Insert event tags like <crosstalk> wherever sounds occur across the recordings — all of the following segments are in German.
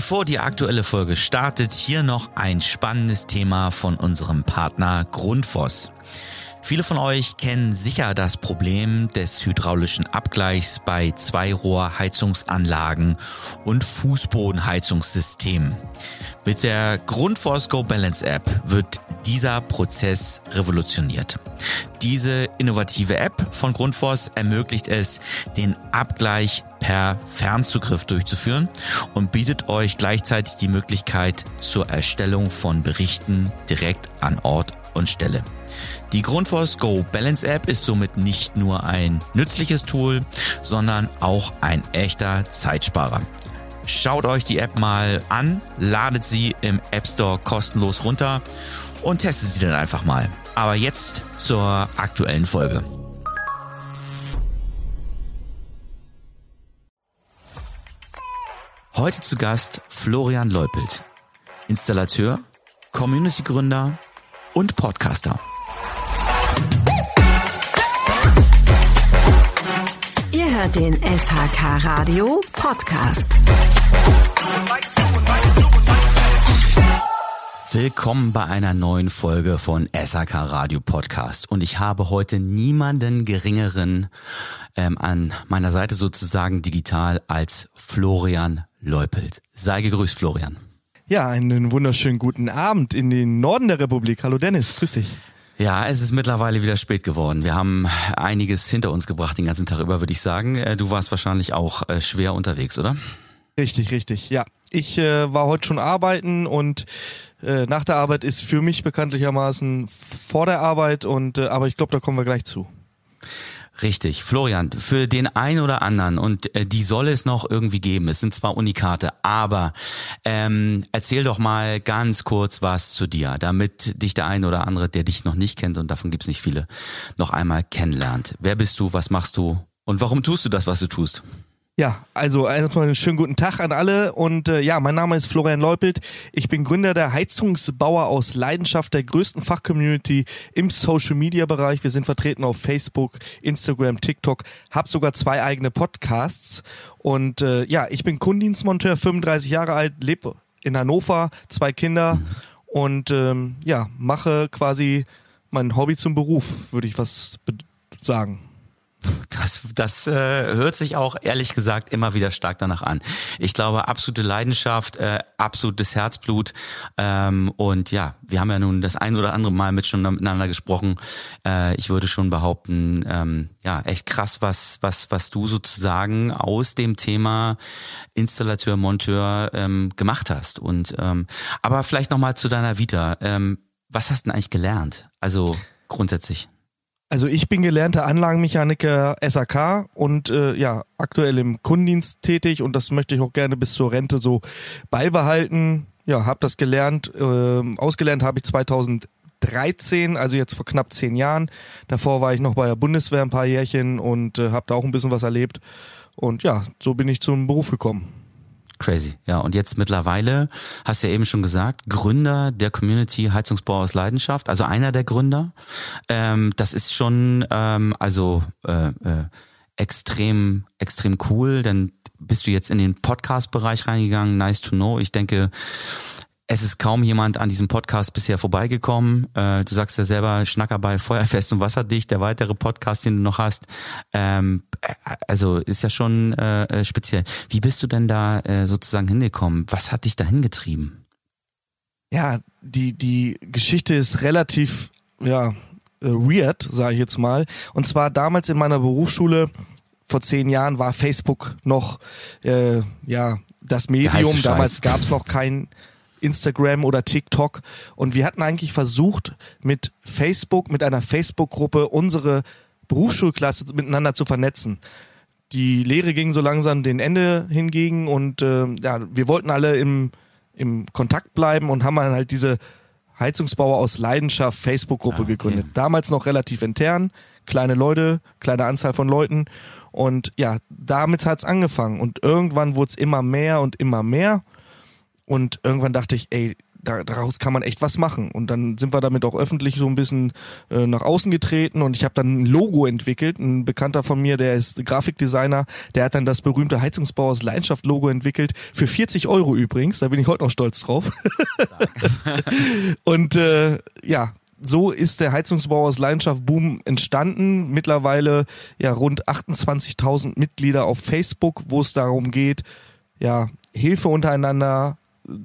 Bevor die aktuelle Folge startet, hier noch ein spannendes Thema von unserem Partner Grundfos. Viele von euch kennen sicher das Problem des hydraulischen Abgleichs bei Zweirohrheizungsanlagen und Fußbodenheizungssystemen. Mit der Grundforce Go Balance App wird dieser Prozess revolutioniert. Diese innovative App von Grundfos ermöglicht es, den Abgleich per Fernzugriff durchzuführen und bietet euch gleichzeitig die Möglichkeit zur Erstellung von Berichten direkt an Ort und Stelle. Die Grundfos Go Balance App ist somit nicht nur ein nützliches Tool, sondern auch ein echter Zeitsparer. Schaut euch die App mal an, ladet sie im App Store kostenlos runter und testet sie dann einfach mal. Aber jetzt zur aktuellen Folge. Heute zu Gast Florian Leupelt, Installateur, Community-Gründer und Podcaster. Hört den SHK Radio Podcast. Willkommen bei einer neuen Folge von SAK Radio Podcast. Und ich habe heute niemanden geringeren ähm, an meiner Seite sozusagen digital als Florian Leupelt. Sei gegrüßt, Florian. Ja, einen wunderschönen guten Abend in den Norden der Republik. Hallo Dennis, grüß dich. Ja, es ist mittlerweile wieder spät geworden. Wir haben einiges hinter uns gebracht den ganzen Tag über, würde ich sagen. Äh, du warst wahrscheinlich auch äh, schwer unterwegs, oder? Richtig, richtig. Ja, ich äh, war heute schon arbeiten und äh, nach der Arbeit ist für mich bekanntlichermaßen vor der Arbeit und äh, aber ich glaube, da kommen wir gleich zu. Richtig. Florian, für den einen oder anderen, und äh, die soll es noch irgendwie geben, es sind zwar Unikate, aber ähm, erzähl doch mal ganz kurz was zu dir, damit dich der eine oder andere, der dich noch nicht kennt, und davon gibt's nicht viele, noch einmal kennenlernt. Wer bist du, was machst du und warum tust du das, was du tust? Ja, also erstmal einen schönen guten Tag an alle und äh, ja, mein Name ist Florian Leupelt. Ich bin Gründer der Heizungsbauer aus Leidenschaft der größten Fachcommunity im Social Media Bereich. Wir sind vertreten auf Facebook, Instagram, TikTok, hab sogar zwei eigene Podcasts und äh, ja, ich bin Kundendienstmonteur, 35 Jahre alt, lebe in Hannover, zwei Kinder und ähm, ja, mache quasi mein Hobby zum Beruf, würde ich was sagen. Das, das äh, hört sich auch ehrlich gesagt immer wieder stark danach an. Ich glaube, absolute Leidenschaft, äh, absolutes Herzblut. Ähm, und ja, wir haben ja nun das ein oder andere Mal mit schon miteinander gesprochen. Äh, ich würde schon behaupten, ähm, ja, echt krass, was, was, was du sozusagen aus dem Thema Installateur, Monteur ähm, gemacht hast. Und ähm, aber vielleicht nochmal zu deiner Vita. Ähm, was hast du denn eigentlich gelernt? Also grundsätzlich. Also ich bin gelernter Anlagenmechaniker SAK und äh, ja, aktuell im Kundendienst tätig und das möchte ich auch gerne bis zur Rente so beibehalten. Ja, habe das gelernt. Äh, ausgelernt habe ich 2013, also jetzt vor knapp zehn Jahren. Davor war ich noch bei der Bundeswehr ein paar Jährchen und äh, habe da auch ein bisschen was erlebt. Und ja, so bin ich zum Beruf gekommen. Crazy. Ja, und jetzt mittlerweile, hast du ja eben schon gesagt, Gründer der Community Heizungsbau aus Leidenschaft, also einer der Gründer. Ähm, das ist schon ähm, also äh, äh, extrem, extrem cool. Dann bist du jetzt in den Podcast-Bereich reingegangen. Nice to know. Ich denke, es ist kaum jemand an diesem Podcast bisher vorbeigekommen. Äh, du sagst ja selber, Schnacker bei Feuerfest und Wasserdicht, der weitere Podcast, den du noch hast. Ähm, äh, also ist ja schon äh, äh, speziell. Wie bist du denn da äh, sozusagen hingekommen? Was hat dich da hingetrieben? Ja, die, die Geschichte ist relativ, ja, äh, weird, sage ich jetzt mal. Und zwar damals in meiner Berufsschule, vor zehn Jahren, war Facebook noch, ja, das Medium. Damals gab es noch kein Instagram oder TikTok. Und wir hatten eigentlich versucht, mit Facebook, mit einer Facebook-Gruppe unsere Berufsschulklasse miteinander zu vernetzen. Die Lehre ging so langsam den Ende hingegen und äh, ja, wir wollten alle im, im Kontakt bleiben und haben dann halt diese Heizungsbauer aus Leidenschaft Facebook-Gruppe ah, okay. gegründet. Damals noch relativ intern, kleine Leute, kleine Anzahl von Leuten. Und ja, damit hat's angefangen. Und irgendwann wurde es immer mehr und immer mehr. Und irgendwann dachte ich, ey, da, daraus kann man echt was machen. Und dann sind wir damit auch öffentlich so ein bisschen äh, nach außen getreten und ich habe dann ein Logo entwickelt. Ein Bekannter von mir, der ist Grafikdesigner, der hat dann das berühmte Heizungsbauers Leidenschaft Logo entwickelt. Für 40 Euro übrigens, da bin ich heute noch stolz drauf. <laughs> und äh, ja, so ist der Heizungsbauers Leidenschaft Boom entstanden. Mittlerweile ja rund 28.000 Mitglieder auf Facebook, wo es darum geht, ja, Hilfe untereinander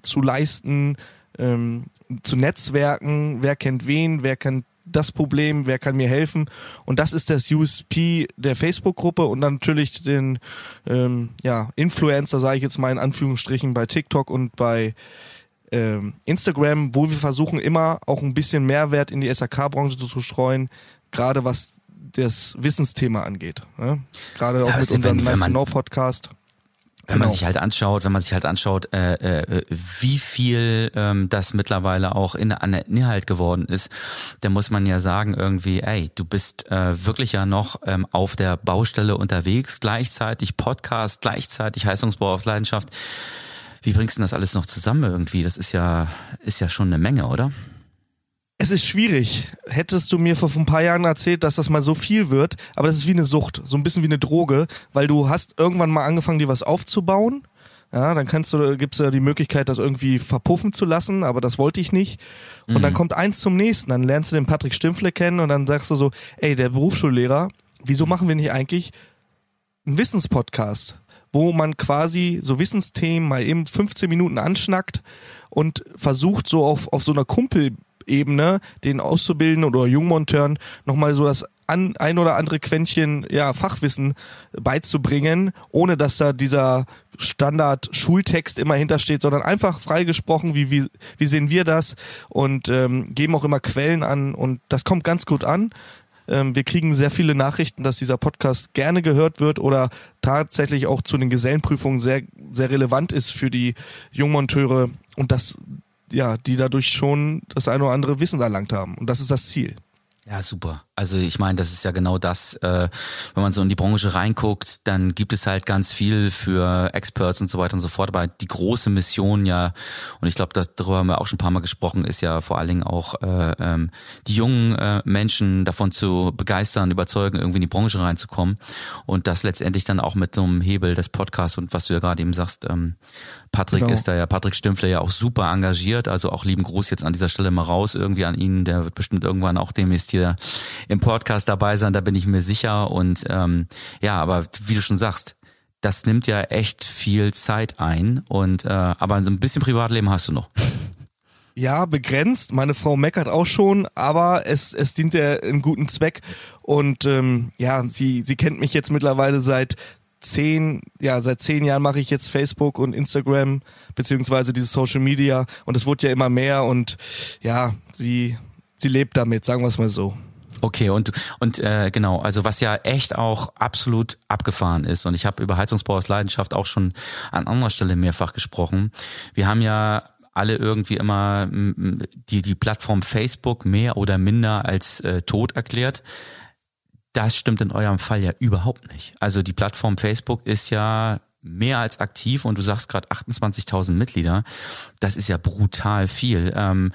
zu leisten, ähm, zu Netzwerken, wer kennt wen, wer kennt das Problem, wer kann mir helfen. Und das ist das USP der Facebook-Gruppe und dann natürlich den ähm, ja, Influencer, sage ich jetzt mal in Anführungsstrichen, bei TikTok und bei ähm, Instagram, wo wir versuchen immer auch ein bisschen Mehrwert in die SAK-Branche zu streuen, gerade was das Wissensthema angeht. Ne? Gerade auch ja, mit unserem Nice Know Podcast. Wenn genau. man sich halt anschaut, wenn man sich halt anschaut, äh, äh, wie viel ähm, das mittlerweile auch in an Inhalt geworden ist, dann muss man ja sagen irgendwie, ey, du bist äh, wirklich ja noch ähm, auf der Baustelle unterwegs, gleichzeitig Podcast, gleichzeitig Heizungsbau auf Leidenschaft. Wie bringst du das alles noch zusammen irgendwie? Das ist ja ist ja schon eine Menge, oder? Es ist schwierig. Hättest du mir vor ein paar Jahren erzählt, dass das mal so viel wird, aber das ist wie eine Sucht, so ein bisschen wie eine Droge, weil du hast irgendwann mal angefangen, dir was aufzubauen. Ja, dann kannst du, gibt's ja die Möglichkeit, das irgendwie verpuffen zu lassen, aber das wollte ich nicht. Und mhm. dann kommt eins zum nächsten. Dann lernst du den Patrick Stimpfle kennen und dann sagst du so, ey, der Berufsschullehrer, wieso machen wir nicht eigentlich einen Wissenspodcast? wo man quasi so Wissensthemen mal eben 15 Minuten anschnackt und versucht so auf, auf so einer Kumpel Ebene den Auszubildenden oder Jungmonteuren nochmal so das an, ein oder andere Quäntchen ja, Fachwissen beizubringen, ohne dass da dieser Standard-Schultext immer hintersteht, sondern einfach freigesprochen, wie, wie, wie sehen wir das und ähm, geben auch immer Quellen an und das kommt ganz gut an. Ähm, wir kriegen sehr viele Nachrichten, dass dieser Podcast gerne gehört wird oder tatsächlich auch zu den Gesellenprüfungen sehr, sehr relevant ist für die Jungmonteure und das ja, die dadurch schon das eine oder andere Wissen erlangt haben. Und das ist das Ziel. Ja, super. Also ich meine, das ist ja genau das, äh, wenn man so in die Branche reinguckt, dann gibt es halt ganz viel für Experts und so weiter und so fort. Aber die große Mission ja, und ich glaube, darüber haben wir auch schon ein paar Mal gesprochen, ist ja vor allen Dingen auch äh, ähm, die jungen äh, Menschen davon zu begeistern, überzeugen, irgendwie in die Branche reinzukommen. Und das letztendlich dann auch mit so einem Hebel des Podcasts und was du ja gerade eben sagst, ähm, Patrick genau. ist da ja, Patrick Stümpfler ja auch super engagiert. Also auch lieben Gruß jetzt an dieser Stelle mal raus irgendwie an ihn. Der wird bestimmt irgendwann auch demnächst hier im Podcast dabei sein, da bin ich mir sicher. Und ähm, ja, aber wie du schon sagst, das nimmt ja echt viel Zeit ein. Und äh, aber so ein bisschen Privatleben hast du noch. Ja, begrenzt. Meine Frau meckert auch schon, aber es, es dient ja einen guten Zweck. Und ähm, ja, sie, sie kennt mich jetzt mittlerweile seit zehn, ja, seit zehn Jahren mache ich jetzt Facebook und Instagram, beziehungsweise dieses Social Media und es wurde ja immer mehr und ja, sie, sie lebt damit, sagen wir es mal so. Okay, und, und äh, genau, also was ja echt auch absolut abgefahren ist, und ich habe über Heizungsbau aus Leidenschaft auch schon an anderer Stelle mehrfach gesprochen. Wir haben ja alle irgendwie immer die, die Plattform Facebook mehr oder minder als äh, tot erklärt. Das stimmt in eurem Fall ja überhaupt nicht. Also die Plattform Facebook ist ja mehr als aktiv und du sagst gerade 28.000 Mitglieder. Das ist ja brutal viel. Ähm,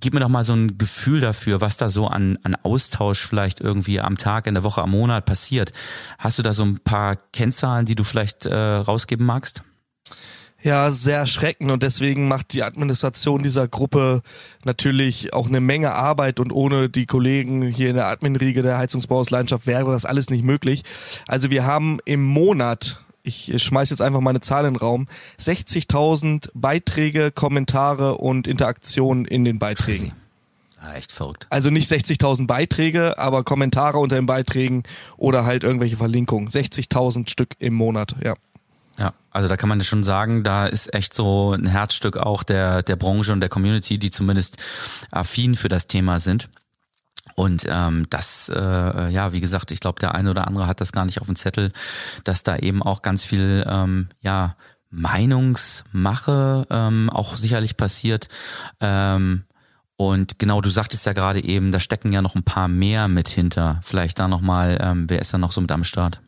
Gib mir doch mal so ein Gefühl dafür, was da so an, an Austausch vielleicht irgendwie am Tag, in der Woche, am Monat passiert. Hast du da so ein paar Kennzahlen, die du vielleicht äh, rausgeben magst? Ja, sehr erschreckend und deswegen macht die Administration dieser Gruppe natürlich auch eine Menge Arbeit und ohne die Kollegen hier in der Adminriege der Heizungsbauhausleidenschaft wäre das alles nicht möglich. Also wir haben im Monat ich schmeiß jetzt einfach meine Zahlen in den Raum, 60.000 Beiträge, Kommentare und Interaktionen in den Beiträgen. Ja, <laughs> echt verrückt. Also nicht 60.000 Beiträge, aber Kommentare unter den Beiträgen oder halt irgendwelche Verlinkungen. 60.000 Stück im Monat, ja. Ja, also da kann man schon sagen, da ist echt so ein Herzstück auch der, der Branche und der Community, die zumindest affin für das Thema sind. Und ähm, das, äh, ja, wie gesagt, ich glaube, der eine oder andere hat das gar nicht auf dem Zettel, dass da eben auch ganz viel, ähm, ja, Meinungsmache ähm, auch sicherlich passiert. Ähm, und genau, du sagtest ja gerade eben, da stecken ja noch ein paar mehr mit hinter. Vielleicht da nochmal, ähm, wer ist da noch so mit am Start?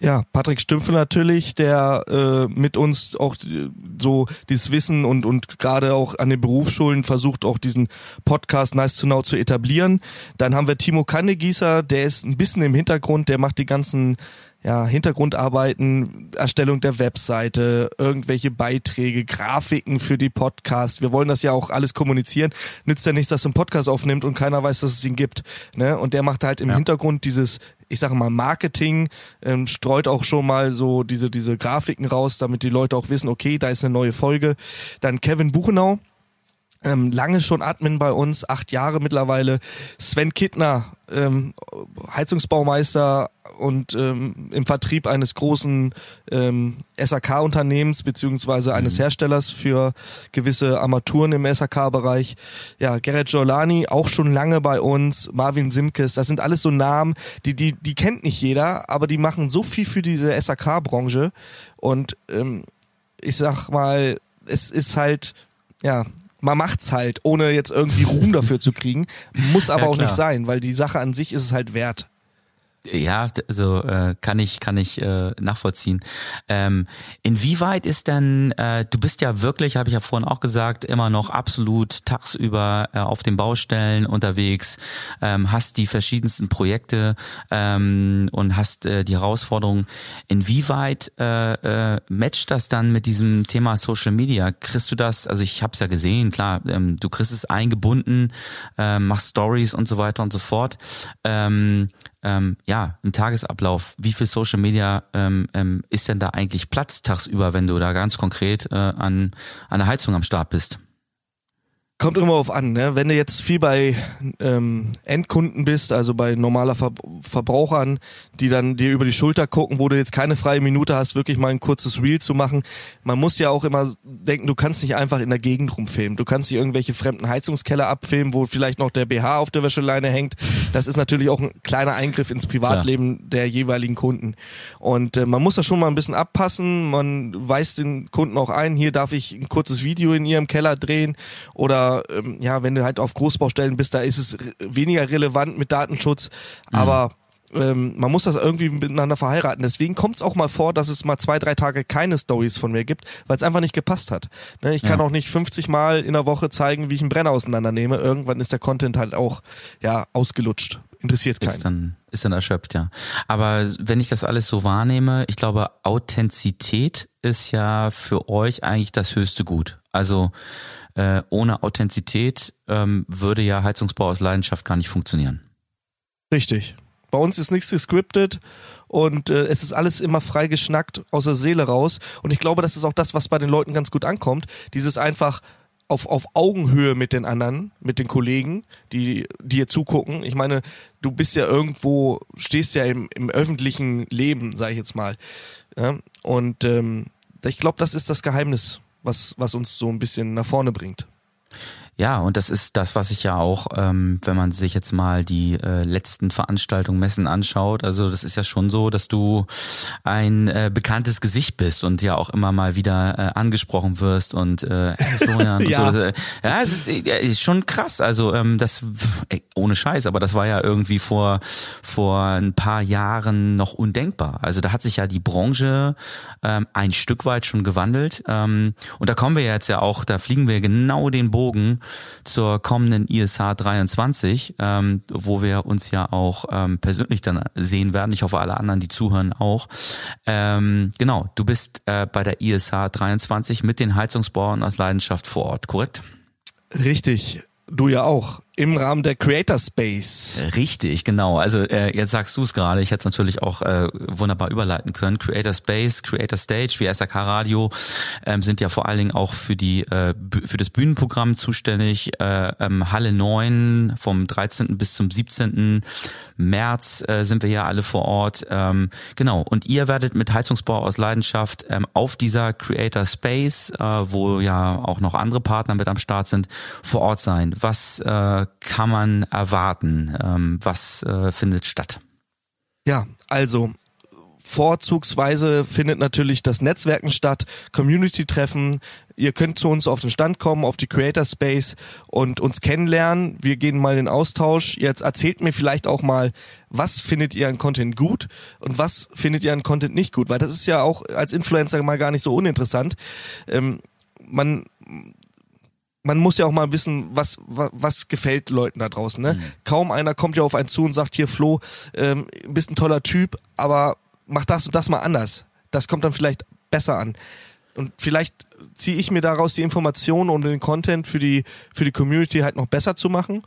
Ja, Patrick Stümpfe natürlich, der äh, mit uns auch äh, so dieses Wissen und und gerade auch an den Berufsschulen versucht auch diesen Podcast Nice to Know zu etablieren. Dann haben wir Timo Kannegießer, der ist ein bisschen im Hintergrund, der macht die ganzen ja, Hintergrundarbeiten, Erstellung der Webseite, irgendwelche Beiträge, Grafiken für die Podcasts. Wir wollen das ja auch alles kommunizieren. Nützt ja nichts, dass ein Podcast aufnimmt und keiner weiß, dass es ihn gibt. Ne? Und der macht halt im ja. Hintergrund dieses, ich sage mal, Marketing, ähm, streut auch schon mal so diese, diese Grafiken raus, damit die Leute auch wissen, okay, da ist eine neue Folge. Dann Kevin Buchenau, ähm, lange schon Admin bei uns, acht Jahre mittlerweile. Sven Kittner, ähm, Heizungsbaumeister und ähm, im Vertrieb eines großen ähm, SAK-Unternehmens beziehungsweise eines mhm. Herstellers für gewisse Armaturen im SAK-Bereich. Ja, Gerrit Giolani, auch schon lange bei uns. Marvin Simkes, das sind alles so Namen, die, die, die kennt nicht jeder, aber die machen so viel für diese SAK-Branche. Und ähm, ich sag mal, es ist halt, ja, man macht's halt, ohne jetzt irgendwie Ruhm dafür zu kriegen. Muss aber ja, auch nicht sein, weil die Sache an sich ist es halt wert. Ja, also äh, kann ich kann ich äh, nachvollziehen. Ähm, inwieweit ist denn äh, du bist ja wirklich, habe ich ja vorhin auch gesagt, immer noch absolut tagsüber äh, auf den Baustellen unterwegs, ähm, hast die verschiedensten Projekte ähm, und hast äh, die Herausforderungen. Inwieweit äh, äh, matcht das dann mit diesem Thema Social Media? Kriegst du das? Also ich habe es ja gesehen, klar, ähm, du kriegst es eingebunden, äh, machst Stories und so weiter und so fort. Ähm, ähm, ja, ein Tagesablauf, wie viel Social Media ähm, ähm, ist denn da eigentlich Platz tagsüber, wenn du da ganz konkret äh, an, an der Heizung am Start bist? Kommt immer auf an, ne? Wenn du jetzt viel bei ähm, Endkunden bist, also bei normaler Ver Verbrauchern, die dann dir über die Schulter gucken, wo du jetzt keine freie Minute hast, wirklich mal ein kurzes Reel zu machen. Man muss ja auch immer denken, du kannst nicht einfach in der Gegend rumfilmen. Du kannst nicht irgendwelche fremden Heizungskeller abfilmen, wo vielleicht noch der BH auf der Wäscheleine hängt. Das ist natürlich auch ein kleiner Eingriff ins Privatleben ja. der jeweiligen Kunden. Und äh, man muss das schon mal ein bisschen abpassen. Man weist den Kunden auch ein, hier darf ich ein kurzes Video in ihrem Keller drehen oder ähm, ja, wenn du halt auf Großbaustellen bist, da ist es weniger relevant mit Datenschutz, mhm. aber ähm, man muss das irgendwie miteinander verheiraten. Deswegen kommt es auch mal vor, dass es mal zwei, drei Tage keine Stories von mir gibt, weil es einfach nicht gepasst hat. Ne, ich kann ja. auch nicht 50 Mal in der Woche zeigen, wie ich einen Brenner auseinandernehme. Irgendwann ist der Content halt auch ja ausgelutscht. Interessiert keinen. Ist dann, ist dann erschöpft, ja. Aber wenn ich das alles so wahrnehme, ich glaube, Authentizität ist ja für euch eigentlich das höchste Gut. Also äh, ohne Authentizität ähm, würde ja Heizungsbau aus Leidenschaft gar nicht funktionieren. Richtig. Bei uns ist nichts gescriptet und äh, es ist alles immer frei geschnackt aus der Seele raus. Und ich glaube, das ist auch das, was bei den Leuten ganz gut ankommt. Dieses einfach auf, auf Augenhöhe mit den anderen, mit den Kollegen, die dir zugucken. Ich meine, du bist ja irgendwo, stehst ja im, im öffentlichen Leben, sag ich jetzt mal. Ja? Und ähm, ich glaube, das ist das Geheimnis was, was uns so ein bisschen nach vorne bringt. Ja, und das ist das, was ich ja auch, ähm, wenn man sich jetzt mal die äh, letzten Veranstaltungen, Messen anschaut. Also das ist ja schon so, dass du ein äh, bekanntes Gesicht bist und ja auch immer mal wieder äh, angesprochen wirst und äh, hey, Florian <laughs> und ja. so. Äh, ja, es ist, äh, ist schon krass. Also ähm, das ey, ohne Scheiß, aber das war ja irgendwie vor vor ein paar Jahren noch undenkbar. Also da hat sich ja die Branche ähm, ein Stück weit schon gewandelt ähm, und da kommen wir jetzt ja auch, da fliegen wir genau den Bogen zur kommenden ISH 23, ähm, wo wir uns ja auch ähm, persönlich dann sehen werden. Ich hoffe, alle anderen, die zuhören, auch. Ähm, genau, du bist äh, bei der ISH 23 mit den Heizungsbauern aus Leidenschaft vor Ort, korrekt? Richtig. Du ja auch. Im Rahmen der Creator Space. Richtig, genau. Also äh, jetzt sagst du es gerade, ich hätte es natürlich auch äh, wunderbar überleiten können. Creator Space, Creator Stage, wie SAK Radio ähm, sind ja vor allen Dingen auch für die äh, für das Bühnenprogramm zuständig. Äh, ähm, Halle 9 vom 13. bis zum 17. März äh, sind wir ja alle vor Ort. Ähm, genau. Und ihr werdet mit Heizungsbau aus Leidenschaft ähm, auf dieser Creator Space, äh, wo ja auch noch andere Partner mit am Start sind, vor Ort sein. Was äh, kann man erwarten? Ähm, was äh, findet statt? Ja, also Vorzugsweise findet natürlich das Netzwerken statt, Community-Treffen. Ihr könnt zu uns auf den Stand kommen, auf die Creator Space und uns kennenlernen. Wir gehen mal in den Austausch. Jetzt erzählt mir vielleicht auch mal, was findet ihr an Content gut und was findet ihr an Content nicht gut, weil das ist ja auch als Influencer mal gar nicht so uninteressant. Ähm, man man muss ja auch mal wissen, was, was, was gefällt Leuten da draußen. Ne? Mhm. Kaum einer kommt ja auf einen zu und sagt, hier Flo, ähm, bist ein toller Typ, aber mach das und das mal anders. Das kommt dann vielleicht besser an. Und vielleicht ziehe ich mir daraus die Informationen, um den Content für die, für die Community halt noch besser zu machen.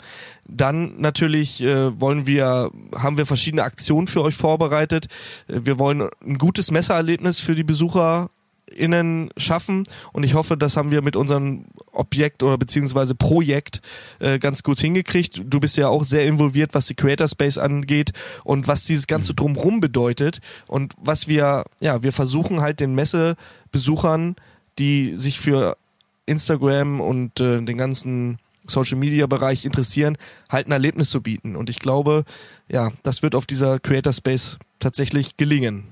Dann natürlich äh, wollen wir, haben wir verschiedene Aktionen für euch vorbereitet. Äh, wir wollen ein gutes Messererlebnis für die Besucher innen schaffen und ich hoffe, das haben wir mit unserem Objekt oder beziehungsweise Projekt äh, ganz gut hingekriegt. Du bist ja auch sehr involviert, was die Creator Space angeht und was dieses ganze mhm. drumrum bedeutet und was wir, ja, wir versuchen halt den Messebesuchern, die sich für Instagram und äh, den ganzen Social Media Bereich interessieren, halt ein Erlebnis zu bieten. Und ich glaube, ja, das wird auf dieser Creator Space tatsächlich gelingen.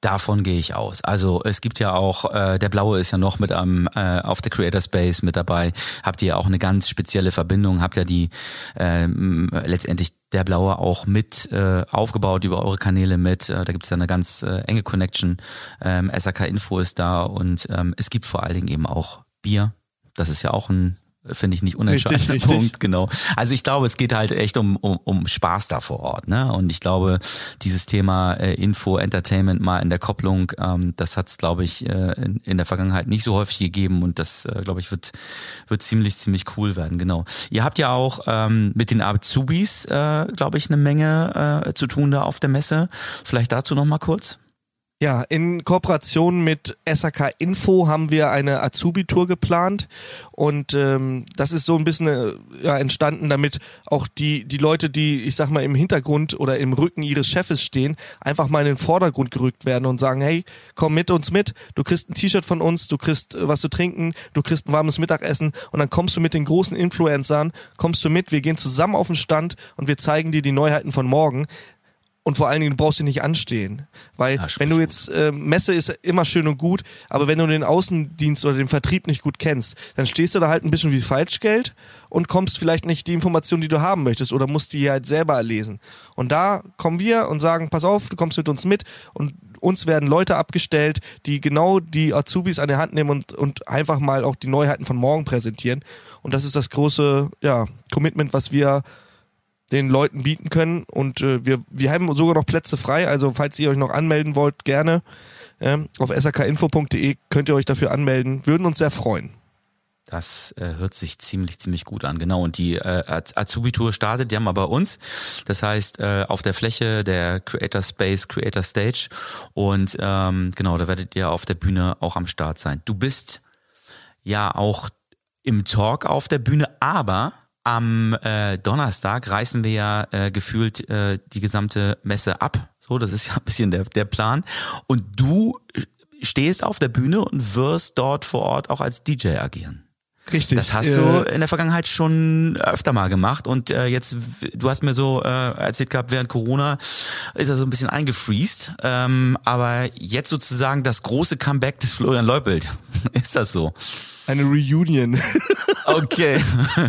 Davon gehe ich aus. Also es gibt ja auch, äh, der Blaue ist ja noch mit am äh, auf der Creator Space mit dabei. Habt ihr ja auch eine ganz spezielle Verbindung, habt ja die äh, letztendlich der Blaue auch mit äh, aufgebaut über eure Kanäle mit. Äh, da gibt es ja eine ganz äh, enge Connection. Ähm, SAK Info ist da und ähm, es gibt vor allen Dingen eben auch Bier. Das ist ja auch ein finde ich nicht unentscheidender richtig, Punkt, richtig. genau. Also ich glaube, es geht halt echt um, um, um Spaß da vor Ort, ne? Und ich glaube, dieses Thema äh, Info, Entertainment mal in der Kopplung, ähm, das hat es, glaube ich, äh, in, in der Vergangenheit nicht so häufig gegeben und das, äh, glaube ich, wird, wird ziemlich, ziemlich cool werden, genau. Ihr habt ja auch ähm, mit den Azubis, äh, glaube ich, eine Menge äh, zu tun da auf der Messe. Vielleicht dazu noch mal kurz. Ja, in Kooperation mit SAK Info haben wir eine Azubi-Tour geplant. Und ähm, das ist so ein bisschen äh, ja, entstanden, damit auch die, die Leute, die, ich sag mal, im Hintergrund oder im Rücken ihres Chefes stehen, einfach mal in den Vordergrund gerückt werden und sagen, hey, komm mit uns mit, du kriegst ein T-Shirt von uns, du kriegst äh, was zu trinken, du kriegst ein warmes Mittagessen und dann kommst du mit den großen Influencern, kommst du mit, wir gehen zusammen auf den Stand und wir zeigen dir die Neuheiten von morgen und vor allen Dingen, du brauchst dich nicht anstehen. Weil ja, wenn du jetzt, äh, Messe ist immer schön und gut, aber wenn du den Außendienst oder den Vertrieb nicht gut kennst, dann stehst du da halt ein bisschen wie Falschgeld und kommst vielleicht nicht die Informationen, die du haben möchtest oder musst die halt selber erlesen. Und da kommen wir und sagen, pass auf, du kommst mit uns mit und uns werden Leute abgestellt, die genau die Azubis an der Hand nehmen und, und einfach mal auch die Neuheiten von morgen präsentieren. Und das ist das große ja, Commitment, was wir den Leuten bieten können. Und äh, wir, wir haben sogar noch Plätze frei. Also falls ihr euch noch anmelden wollt, gerne ähm, auf sakinfo.de könnt ihr euch dafür anmelden. Würden uns sehr freuen. Das äh, hört sich ziemlich, ziemlich gut an, genau. Und die äh, Azubi-Tour startet ja mal bei uns. Das heißt, äh, auf der Fläche der Creator Space, Creator Stage. Und ähm, genau, da werdet ihr auf der Bühne auch am Start sein. Du bist ja auch im Talk auf der Bühne, aber am äh, Donnerstag reißen wir ja äh, gefühlt äh, die gesamte Messe ab. So, das ist ja ein bisschen der, der Plan. Und du stehst auf der Bühne und wirst dort vor Ort auch als DJ agieren. Richtig. Das hast du äh, in der Vergangenheit schon öfter mal gemacht und äh, jetzt, du hast mir so äh, erzählt gehabt, während Corona ist er so ein bisschen eingefriest, ähm, aber jetzt sozusagen das große Comeback des Florian Leupelt. <laughs> ist das so? Eine Reunion. <laughs> Okay.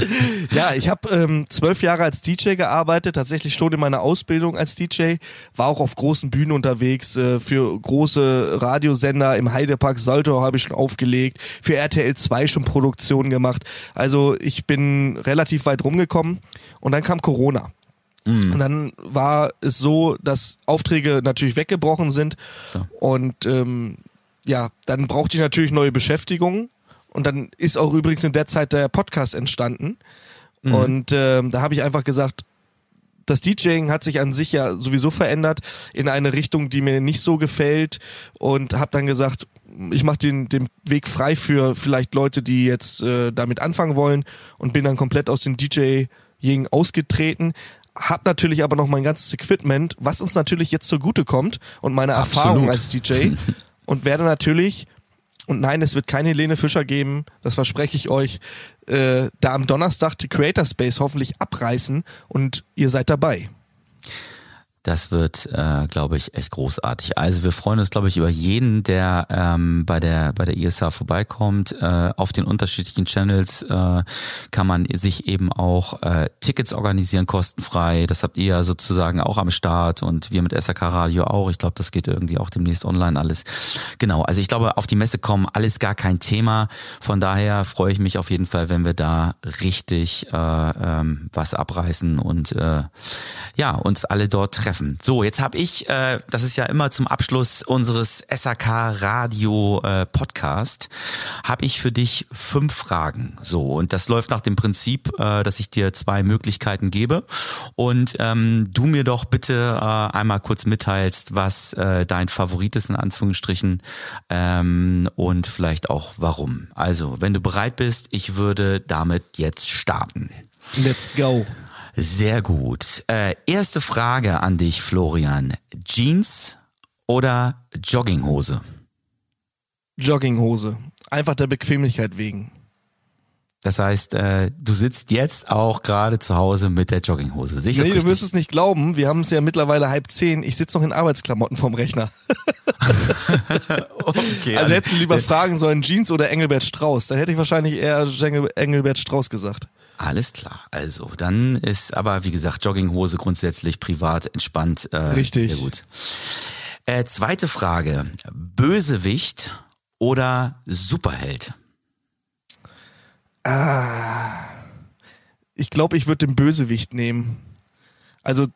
<laughs> ja, ich habe ähm, zwölf Jahre als DJ gearbeitet, tatsächlich schon in meiner Ausbildung als DJ, war auch auf großen Bühnen unterwegs, äh, für große Radiosender im Heidepark Salto habe ich schon aufgelegt, für RTL 2 schon Produktionen gemacht. Also ich bin relativ weit rumgekommen und dann kam Corona. Mhm. Und dann war es so, dass Aufträge natürlich weggebrochen sind so. und ähm, ja, dann brauchte ich natürlich neue Beschäftigung und dann ist auch übrigens in der Zeit der Podcast entstanden. Mhm. Und äh, da habe ich einfach gesagt, das DJing hat sich an sich ja sowieso verändert in eine Richtung, die mir nicht so gefällt und habe dann gesagt, ich mache den, den Weg frei für vielleicht Leute, die jetzt äh, damit anfangen wollen und bin dann komplett aus dem DJing ausgetreten. Hab natürlich aber noch mein ganzes Equipment, was uns natürlich jetzt zugute kommt und meine Absolut. Erfahrung als DJ <laughs> und werde natürlich und nein, es wird keine Helene Fischer geben, das verspreche ich euch, äh, da am Donnerstag die Creator Space hoffentlich abreißen und ihr seid dabei. Das wird, äh, glaube ich, echt großartig. Also wir freuen uns, glaube ich, über jeden, der ähm, bei der bei der ISH vorbeikommt. Äh, auf den unterschiedlichen Channels äh, kann man sich eben auch äh, Tickets organisieren, kostenfrei. Das habt ihr ja sozusagen auch am Start und wir mit SRK Radio auch. Ich glaube, das geht irgendwie auch demnächst online alles. Genau, also ich glaube, auf die Messe kommen, alles gar kein Thema. Von daher freue ich mich auf jeden Fall, wenn wir da richtig äh, ähm, was abreißen und äh, ja, uns alle dort treffen treffen. So, jetzt habe ich, äh, das ist ja immer zum Abschluss unseres SAK Radio äh, Podcast, habe ich für dich fünf Fragen. So, und das läuft nach dem Prinzip, äh, dass ich dir zwei Möglichkeiten gebe und ähm, du mir doch bitte äh, einmal kurz mitteilst, was äh, dein Favorit ist in Anführungsstrichen ähm, und vielleicht auch warum. Also, wenn du bereit bist, ich würde damit jetzt starten. Let's go. Sehr gut. Äh, erste Frage an dich, Florian. Jeans oder Jogginghose? Jogginghose. Einfach der Bequemlichkeit wegen. Das heißt, äh, du sitzt jetzt auch gerade zu Hause mit der Jogginghose. Sicher? Nee, du wirst es nicht glauben. Wir haben es ja mittlerweile halb zehn. Ich sitze noch in Arbeitsklamotten vorm Rechner. <laughs> okay, also hättest du lieber fragen sollen, Jeans oder Engelbert Strauß? Dann hätte ich wahrscheinlich eher Engelbert Strauß gesagt. Alles klar. Also, dann ist aber, wie gesagt, Jogginghose grundsätzlich privat entspannt. Äh, Richtig. Sehr gut. Äh, zweite Frage. Bösewicht oder Superheld? Ah, ich glaube, ich würde den Bösewicht nehmen. Also,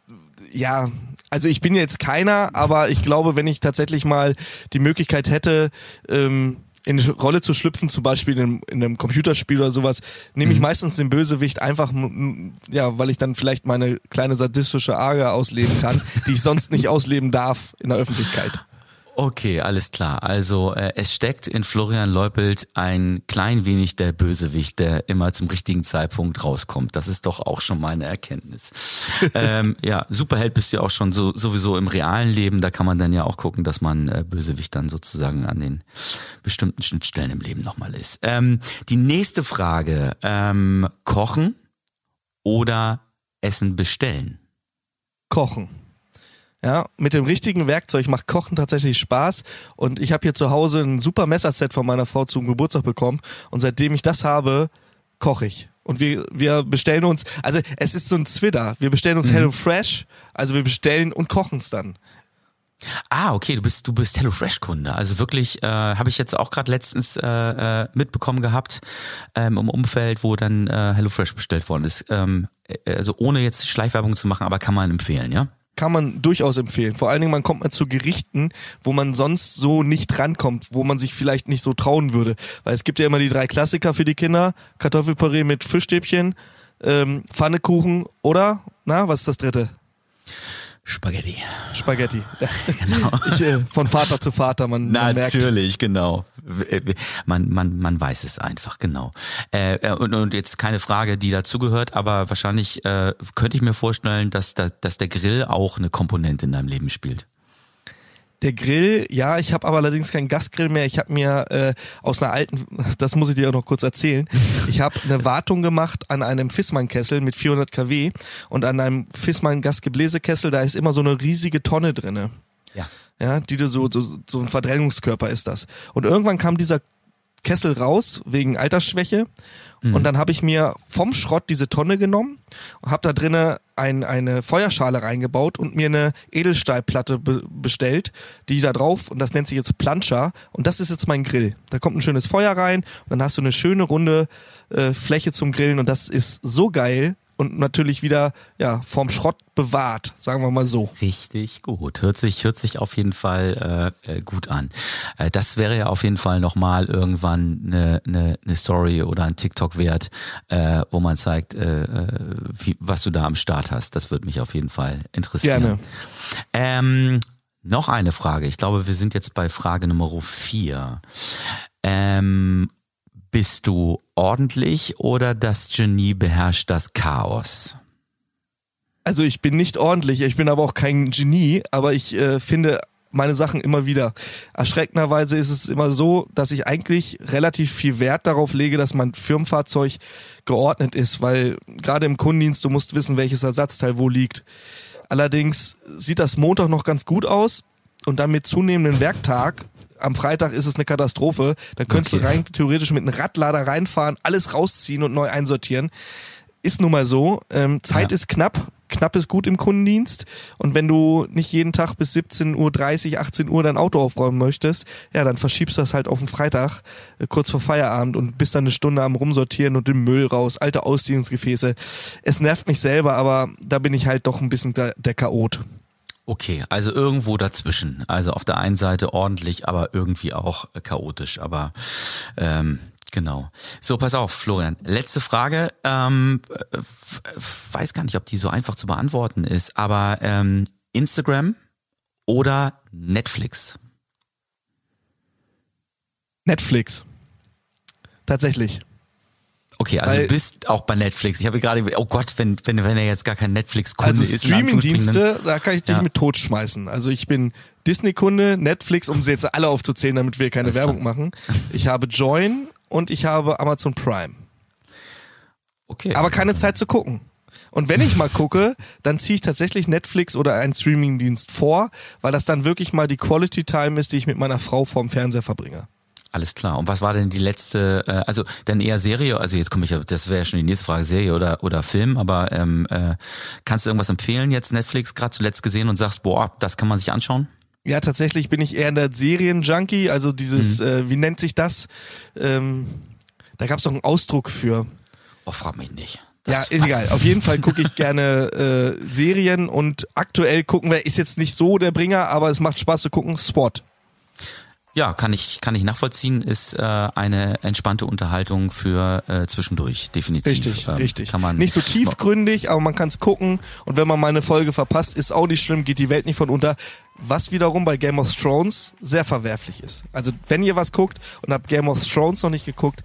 ja, also ich bin jetzt keiner, aber ich glaube, wenn ich tatsächlich mal die Möglichkeit hätte, ähm, in eine Rolle zu schlüpfen, zum Beispiel in einem, in einem Computerspiel oder sowas, nehme ich mhm. meistens den Bösewicht einfach, ja, weil ich dann vielleicht meine kleine sadistische Arge ausleben kann, die ich sonst nicht ausleben darf in der Öffentlichkeit. Okay, alles klar. Also äh, es steckt in Florian Leupelt ein klein wenig der Bösewicht, der immer zum richtigen Zeitpunkt rauskommt. Das ist doch auch schon mal eine Erkenntnis. <laughs> ähm, ja, Superheld bist du ja auch schon so, sowieso im realen Leben. Da kann man dann ja auch gucken, dass man äh, Bösewicht dann sozusagen an den bestimmten Schnittstellen im Leben nochmal ist. Ähm, die nächste Frage. Ähm, kochen oder Essen bestellen? Kochen. Ja, mit dem richtigen Werkzeug macht Kochen tatsächlich Spaß. Und ich habe hier zu Hause ein super Messerset von meiner Frau zum Geburtstag bekommen. Und seitdem ich das habe, koche ich. Und wir, wir bestellen uns, also es ist so ein Zwitter. Wir bestellen uns mhm. Hello Fresh, also wir bestellen und kochen es dann. Ah, okay, du bist du bist HelloFresh-Kunde. Also wirklich, äh, habe ich jetzt auch gerade letztens äh, äh, mitbekommen gehabt ähm, im Umfeld, wo dann äh, HelloFresh bestellt worden ist. Ähm, äh, also ohne jetzt Schleichwerbung zu machen, aber kann man empfehlen, ja? Kann man durchaus empfehlen. Vor allen Dingen, man kommt mal zu Gerichten, wo man sonst so nicht rankommt, wo man sich vielleicht nicht so trauen würde. Weil es gibt ja immer die drei Klassiker für die Kinder. Kartoffelpüree mit Fischstäbchen, ähm, Pfannekuchen oder, na, was ist das dritte? Spaghetti. Spaghetti. <laughs> <laughs> Genau. Ich, äh, von Vater zu Vater, man, man Natürlich, genau. Man, man, man weiß es einfach, genau. Äh, äh, und, und jetzt keine Frage, die dazugehört, aber wahrscheinlich äh, könnte ich mir vorstellen, dass, dass der Grill auch eine Komponente in deinem Leben spielt. Der Grill, ja, ich habe aber allerdings keinen Gasgrill mehr. Ich habe mir äh, aus einer alten, <laughs> das muss ich dir auch noch kurz erzählen, ich habe eine Wartung gemacht an einem Fissmann-Kessel mit 400 kW und an einem Fissmann-Gasgebläsekessel, da ist immer so eine riesige Tonne drinne. Ja. Ja, die du so, so, so ein Verdrängungskörper ist das. Und irgendwann kam dieser Kessel raus wegen Altersschwäche mhm. und dann habe ich mir vom Schrott diese Tonne genommen und habe da drinnen ein, eine Feuerschale reingebaut und mir eine Edelstahlplatte be bestellt, die da drauf und das nennt sich jetzt Plancha und das ist jetzt mein Grill. Da kommt ein schönes Feuer rein und dann hast du eine schöne runde äh, Fläche zum Grillen und das ist so geil und natürlich wieder ja vom Schrott bewahrt, sagen wir mal so. Richtig gut. Hört sich hört sich auf jeden Fall äh, äh gut an. Äh, das wäre ja auf jeden Fall nochmal irgendwann eine, eine, eine Story oder ein TikTok wert, äh, wo man zeigt, äh, äh, wie, was du da am Start hast. Das würde mich auf jeden Fall interessieren. Gerne. Ähm, noch eine Frage. Ich glaube, wir sind jetzt bei Frage Nummer vier. Ähm, bist du ordentlich oder das Genie beherrscht das Chaos? Also ich bin nicht ordentlich, ich bin aber auch kein Genie, aber ich äh, finde meine Sachen immer wieder. Erschreckenderweise ist es immer so, dass ich eigentlich relativ viel Wert darauf lege, dass mein Firmenfahrzeug geordnet ist, weil gerade im Kundendienst, du musst wissen, welches Ersatzteil wo liegt. Allerdings sieht das Montag noch ganz gut aus und dann mit zunehmendem Werktag am Freitag ist es eine Katastrophe. Dann könntest okay. du rein theoretisch mit einem Radlader reinfahren, alles rausziehen und neu einsortieren. Ist nun mal so. Ähm, Zeit ja. ist knapp. Knapp ist gut im Kundendienst. Und wenn du nicht jeden Tag bis 17.30 Uhr, 18 Uhr dein Auto aufräumen möchtest, ja, dann verschiebst du das halt auf den Freitag, äh, kurz vor Feierabend und bist dann eine Stunde am Rumsortieren und den Müll raus, alte Ausziehungsgefäße. Es nervt mich selber, aber da bin ich halt doch ein bisschen der, der Chaot. Okay, also irgendwo dazwischen. Also auf der einen Seite ordentlich, aber irgendwie auch chaotisch. Aber ähm, genau. So, pass auf, Florian. Letzte Frage. Ähm, weiß gar nicht, ob die so einfach zu beantworten ist, aber ähm, Instagram oder Netflix? Netflix. Tatsächlich. Okay, also Weil, du bist auch bei Netflix. Ich habe gerade, oh Gott, wenn, wenn, wenn er jetzt gar kein Netflix-Kunde also ist. Also Streaming-Dienste, da kann ich dich ja. mit tot schmeißen. Also ich bin Disney-Kunde, Netflix, um sie jetzt alle aufzuzählen, damit wir keine Alles Werbung klar. machen. Ich habe Join und ich habe Amazon Prime. Okay. Aber keine Zeit zu gucken. Und wenn ich mal gucke, dann ziehe ich tatsächlich Netflix oder einen Streaming-Dienst vor, weil das dann wirklich mal die Quality Time ist, die ich mit meiner Frau vorm Fernseher verbringe. Alles klar. Und was war denn die letzte, äh, also dann eher Serie, also jetzt komme ich, das wäre ja schon die nächste Frage, Serie oder, oder Film, aber ähm, äh, kannst du irgendwas empfehlen jetzt Netflix gerade zuletzt gesehen und sagst, boah, das kann man sich anschauen? Ja, tatsächlich bin ich eher in der Serien-Junkie, also dieses, mhm. äh, wie nennt sich das? Ähm, da gab es doch einen Ausdruck für. Oh, frag mich nicht. Das ja, ist egal. Auf jeden Fall gucke ich <laughs> gerne äh, Serien und aktuell gucken wir, ist jetzt nicht so der Bringer, aber es macht Spaß zu gucken, Spot. Ja, kann ich, kann ich nachvollziehen, ist äh, eine entspannte Unterhaltung für äh, zwischendurch, definitiv. Richtig, ähm, richtig. Kann man nicht so tiefgründig, aber man kann es gucken und wenn man mal eine Folge verpasst, ist auch nicht schlimm, geht die Welt nicht von unter. Was wiederum bei Game of Thrones sehr verwerflich ist. Also wenn ihr was guckt und habt Game of Thrones noch nicht geguckt,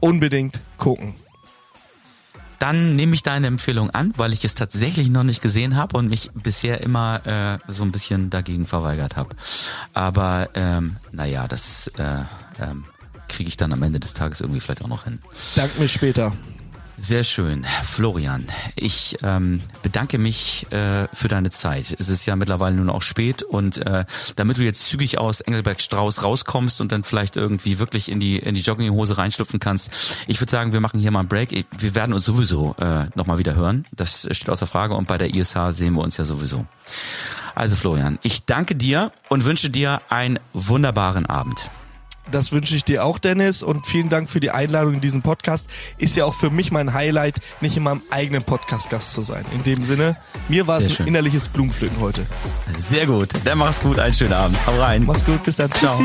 unbedingt gucken. Dann nehme ich deine Empfehlung an, weil ich es tatsächlich noch nicht gesehen habe und mich bisher immer äh, so ein bisschen dagegen verweigert habe. Aber ähm, naja, das äh, ähm, kriege ich dann am Ende des Tages irgendwie vielleicht auch noch hin. Dank mir später. Sehr schön. Florian, ich ähm, bedanke mich äh, für deine Zeit. Es ist ja mittlerweile nun auch spät und äh, damit du jetzt zügig aus Engelberg Strauß rauskommst und dann vielleicht irgendwie wirklich in die in die Jogginghose reinschlüpfen kannst, ich würde sagen, wir machen hier mal einen Break. Wir werden uns sowieso äh, nochmal wieder hören. Das steht außer Frage und bei der ISH sehen wir uns ja sowieso. Also Florian, ich danke dir und wünsche dir einen wunderbaren Abend. Das wünsche ich dir auch, Dennis. Und vielen Dank für die Einladung in diesen Podcast. Ist ja auch für mich mein Highlight, nicht in meinem eigenen Podcast Gast zu sein. In dem Sinne, mir war es ein schön. innerliches Blumenpflücken heute. Sehr gut. Dann mach's gut. Einen schönen Abend. Hau rein. Mach's gut. Bis dann. Ciao. Tschüssi.